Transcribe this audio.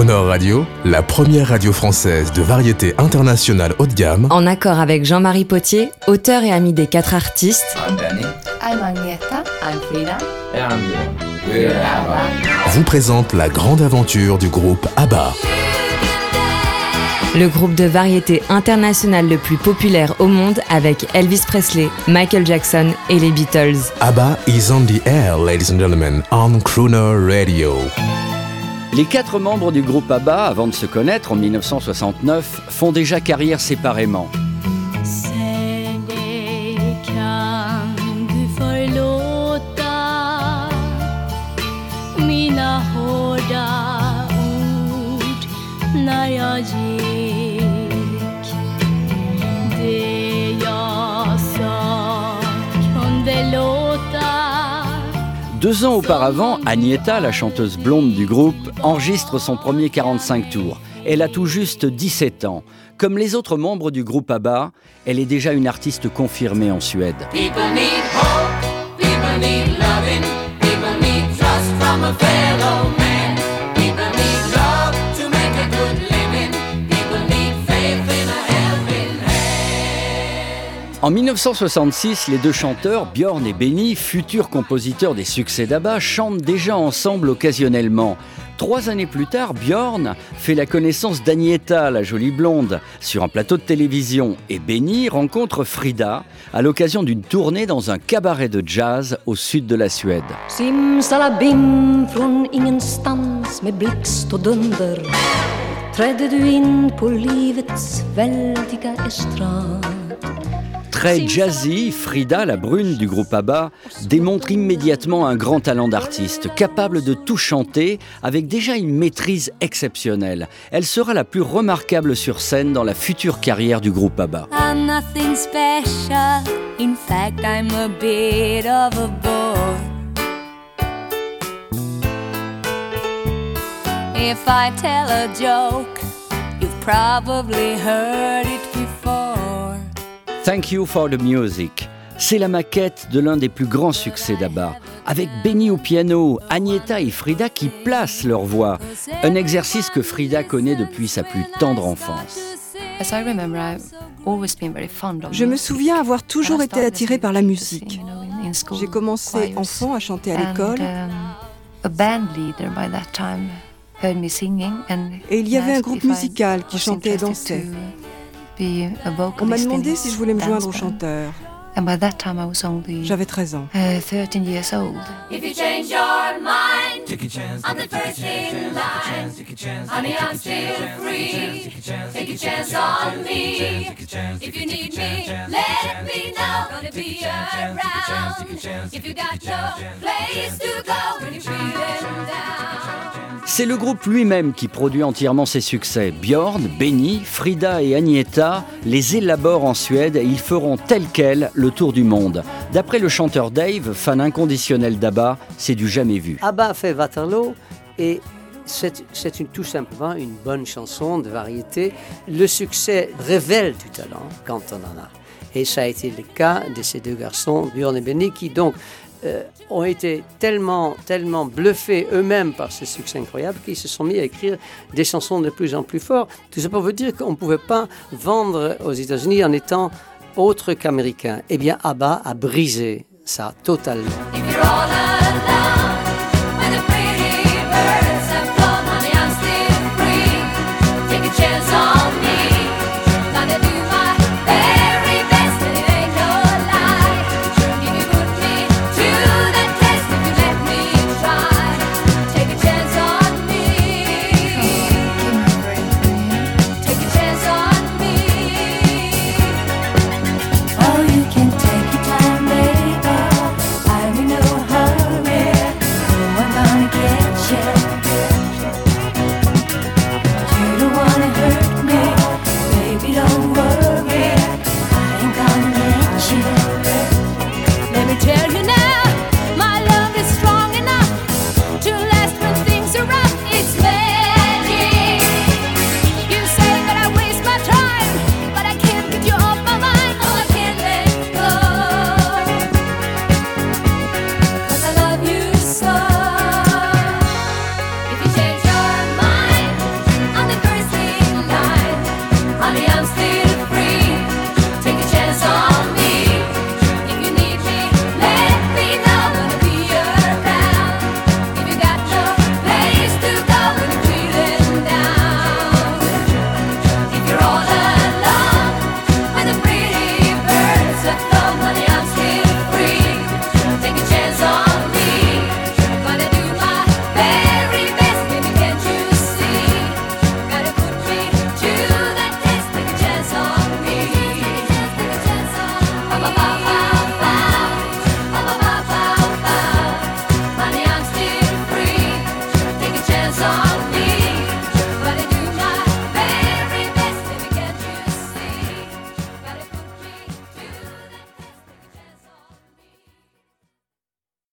Crooner Radio, la première radio française de variété internationale haut de gamme, En accord avec Jean-Marie Potier, auteur et ami des quatre artistes, I'm Danny. I'm Agneta. I'm Frida. And I'm Bjorn. We're ABBA. vous présente la grande aventure du groupe ABBA. le groupe de variété internationale le plus populaire au monde avec Elvis Presley, Michael Jackson et les Beatles. ABBA is on the air, ladies and gentlemen, on Crooner Radio. Les quatre membres du groupe ABBA, avant de se connaître en 1969, font déjà carrière séparément. Deux ans auparavant, Agneta, la chanteuse blonde du groupe, enregistre son premier 45 tours. Elle a tout juste 17 ans. Comme les autres membres du groupe ABBA, elle est déjà une artiste confirmée en Suède. En 1966, les deux chanteurs, Björn et Benny, futurs compositeurs des succès d'ABBA, chantent déjà ensemble occasionnellement. Trois années plus tard, Björn fait la connaissance d'Agneta, la jolie blonde, sur un plateau de télévision, et Benny rencontre Frida à l'occasion d'une tournée dans un cabaret de jazz au sud de la Suède. Très jazzy, Frida, la brune du groupe ABBA, démontre immédiatement un grand talent d'artiste, capable de tout chanter, avec déjà une maîtrise exceptionnelle. Elle sera la plus remarquable sur scène dans la future carrière du groupe ABBA. Special. In fact, I'm a bit of a bore. If I tell a joke, you've probably heard it. Thank You for the Music. C'est la maquette de l'un des plus grands succès d'ABBA, avec Benny au piano, Agneta et Frida qui placent leur voix, un exercice que Frida connaît depuis sa plus tendre enfance. As I remember, I've always been very fond of Je me souviens avoir toujours été attirée par la musique. J'ai commencé enfant à chanter à l'école um, a band leader by that time heard me singing and et il y avait un groupe musical qui chantait et dansait. On m'a demandé si je voulais me joindre au chanteur. And by that time I was only J'avais 13 ans. C'est le groupe lui-même qui produit entièrement ses succès. Björn, Benny, Frida et Agneta les élaborent en Suède et ils feront tel quel le tour du monde. D'après le chanteur Dave, fan inconditionnel d'ABBA, c'est du jamais vu. ABBA fait Waterloo et c'est c'est une- tout simplement une bonne chanson de variété. Le succès révèle du talent quand on en a. Et ça a été le cas de ces deux garçons, Björn et Benny, qui donc euh, ont été tellement, tellement bluffés eux-mêmes par ce succès incroyable qu'ils se sont mis à écrire des chansons de plus en plus fortes. Tout ça pour vous dire qu'on ne pouvait pas vendre aux États-Unis en étant autre qu'américain. Eh bien, ABBA a brisé ça totalement.